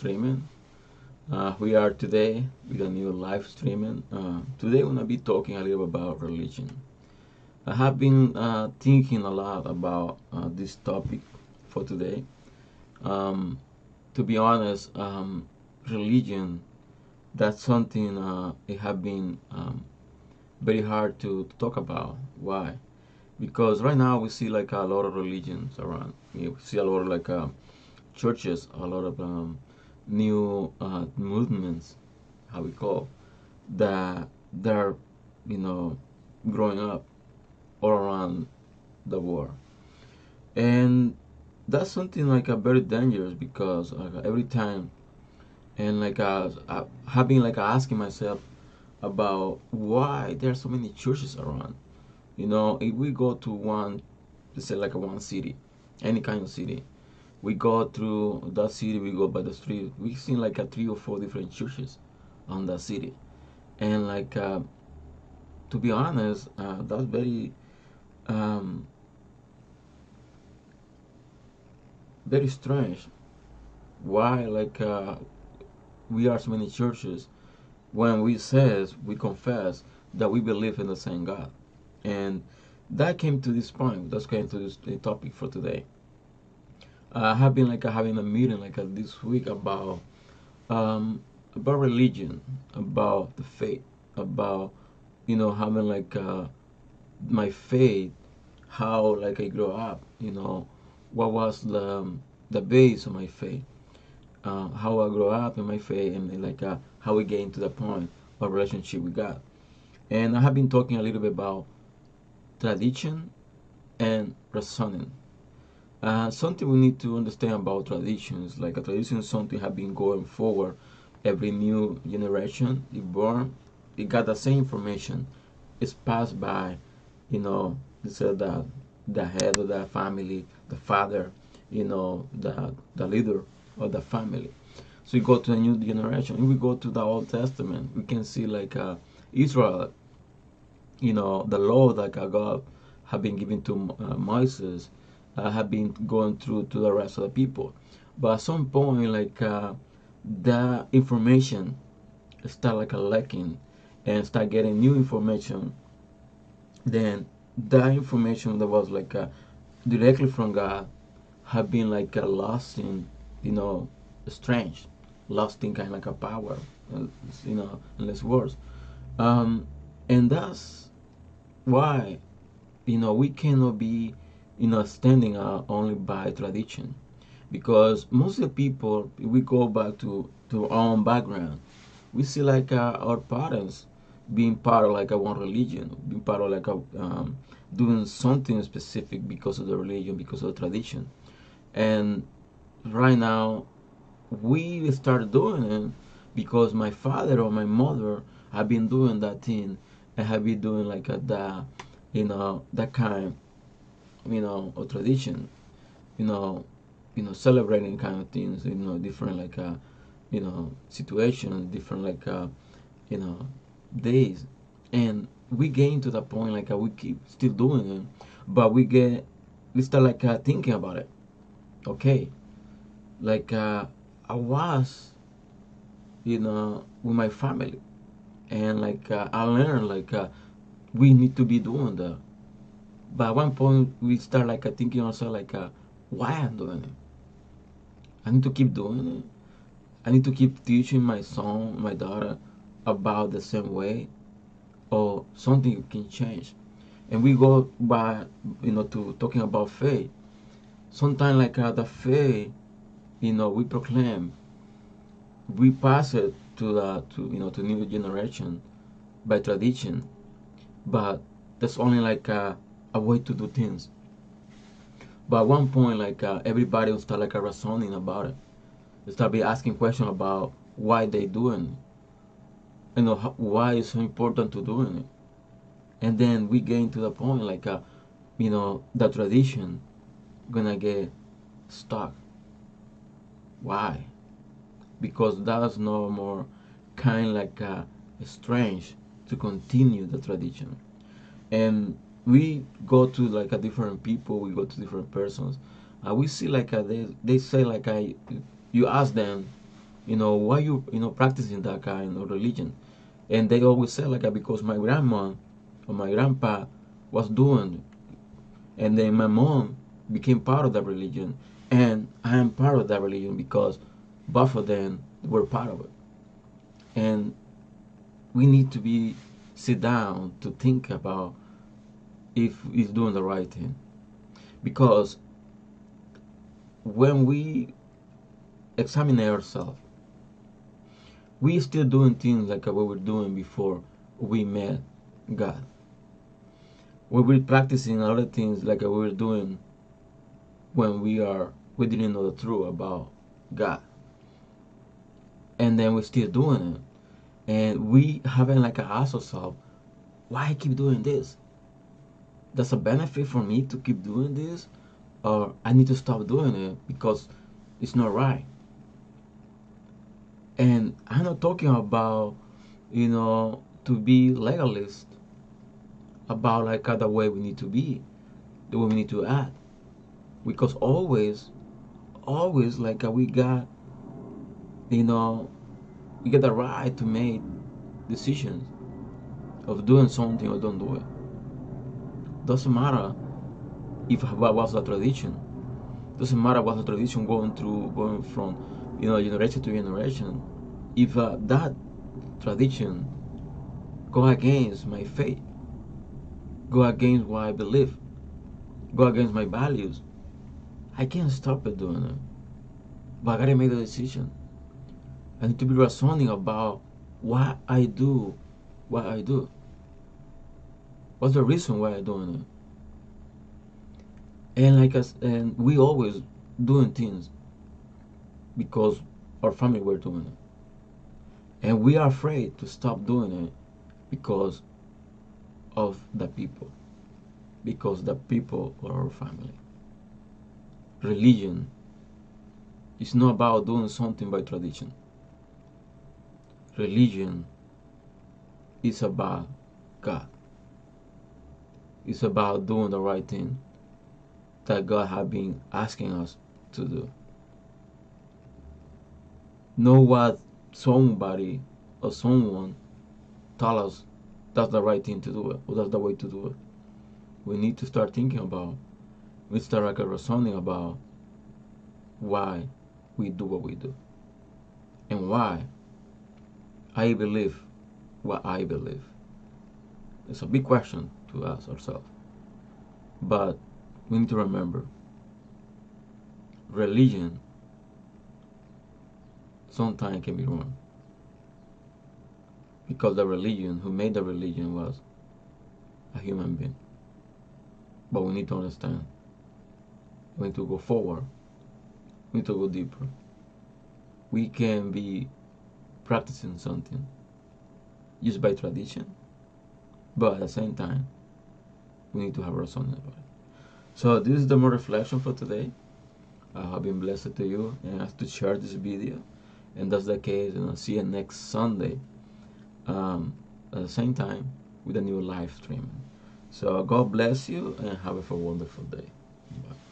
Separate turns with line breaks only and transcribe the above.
streaming. Uh, we are today with a new live streaming. Uh, today, we're gonna be talking a little about religion. I have been uh, thinking a lot about uh, this topic for today. Um, to be honest, um, religion that's something uh, it has been um, very hard to, talk about. Why? Because right now we see like a lot of religions around. We see a lot of like uh, churches, a lot of um, new uh, movements, how we call, that they're you know growing up all around the world, and that's something like a very dangerous because uh, every time and like uh, I have been like asking myself about why there are so many churches around. You know, if we go to one, let's say like a one city, any kind of city, we go through that city, we go by the street, we see like a three or four different churches on that city, and like uh, to be honest, uh, that's very um, very strange. Why like uh, we are so many churches when we says we confess that we believe in the same God, and that came to this point. That's came to this topic for today. I have been like having a meeting like this week about um, about religion, about the faith, about you know having like uh, my faith, how like I grew up, you know, what was the the base of my faith, uh, how I grew up in my faith, and like uh, how we get into the point of relationship with God. And I have been talking a little bit about tradition and reasoning. Uh, something we need to understand about traditions, like a tradition something have been going forward every new generation is born, it got the same information. It's passed by, you know, the the the head of the family, the father, you know, the the leader of the family. So we go to a new generation. If we go to the Old Testament, we can see like uh, Israel, you know, the law that God have been given to uh, Moses uh, have been going through to the rest of the people. But at some point, like uh, the information start like a lacking and start getting new information, then that information that was like uh, directly from God have been like a lost in, you know, strange, lost in kind of like a power, uh, you know, less words. Um, and that's why, you know, we cannot be you know, standing out only by tradition. Because most of the people, we go back to, to our own background, we see like uh, our parents being part of like a one religion, being part of like a, um, doing something specific because of the religion, because of the tradition. And right now, we start doing it because my father or my mother have been doing that thing and have been doing like a, that, you know, that kind you know, or tradition, you know, you know, celebrating kind of things, you know, different like uh, you know, situations, different like uh, you know, days, and we get into the point like uh, we keep still doing it, but we get we start like uh, thinking about it. Okay, like uh, I was, you know, with my family, and like uh, I learned like uh, we need to be doing that but at one point we start like uh, thinking also like uh, why I'm doing it. I need to keep doing it. I need to keep teaching my son, my daughter about the same way or something can change. And we go by you know to talking about faith. Sometimes like uh, the faith, you know, we proclaim, we pass it to the to you know to new generation by tradition, but that's only like uh, a way to do things. But at one point, like uh, everybody will start like a reasoning about it. They start be asking questions about why they doing it. You know how, why it's so important to doing it. And then we get into the point like, uh, you know, the tradition gonna get stuck. Why? Because that's no more kind like uh, strange to continue the tradition. And we go to like a different people we go to different persons and we see like a, they, they say like I you ask them you know, why you you know practicing that kind of religion? And they always say like ah, because my grandma or my grandpa was doing, and then my mom became part of that religion, and I am part of that religion because both of them were part of it. And we need to be sit down to think about if he's doing the right thing. Because when we examine ourselves we still doing things like we were doing before we met god. We were practicing a of things like we were doing when we are we didn't know the truth about god. And then we're still doing it. And we haven't like asked ourselves why I keep doing this does a benefit for me to keep doing this or I need to stop doing it because it's not right and I'm not talking about you know to be legalist about like other way we need to be the way we need to act because always always like we got you know we get the right to make decisions of doing something or don't do it. Doesn't matter if what was the tradition. Doesn't matter what the tradition going through, going from you know generation to generation. If uh, that tradition go against my faith, go against what I believe, go against my values, I can't stop it doing it. But I gotta make the decision. I need to be reasoning about what I do what I do. What's the reason why I'm doing it? And like us, and we always doing things because our family were doing it, and we are afraid to stop doing it because of the people, because the people are our family. Religion is not about doing something by tradition religion is about God. It's about doing the right thing that God has been asking us to do. Know what somebody or someone tell us that's the right thing to do or that's the way to do it. We need to start thinking about, we start like reasoning about why we do what we do and why I believe what I believe? It's a big question to ask ourselves. But we need to remember religion sometimes can be wrong. Because the religion, who made the religion, was a human being. But we need to understand. We need to go forward. We need to go deeper. We can be practicing something just by tradition, but at the same time, we need to have something about it. So this is the more reflection for today. I have been blessed to you and asked to share this video, and that's the case. And I'll see you next Sunday um, at the same time with a new live stream. So God bless you and have a wonderful day. Bye.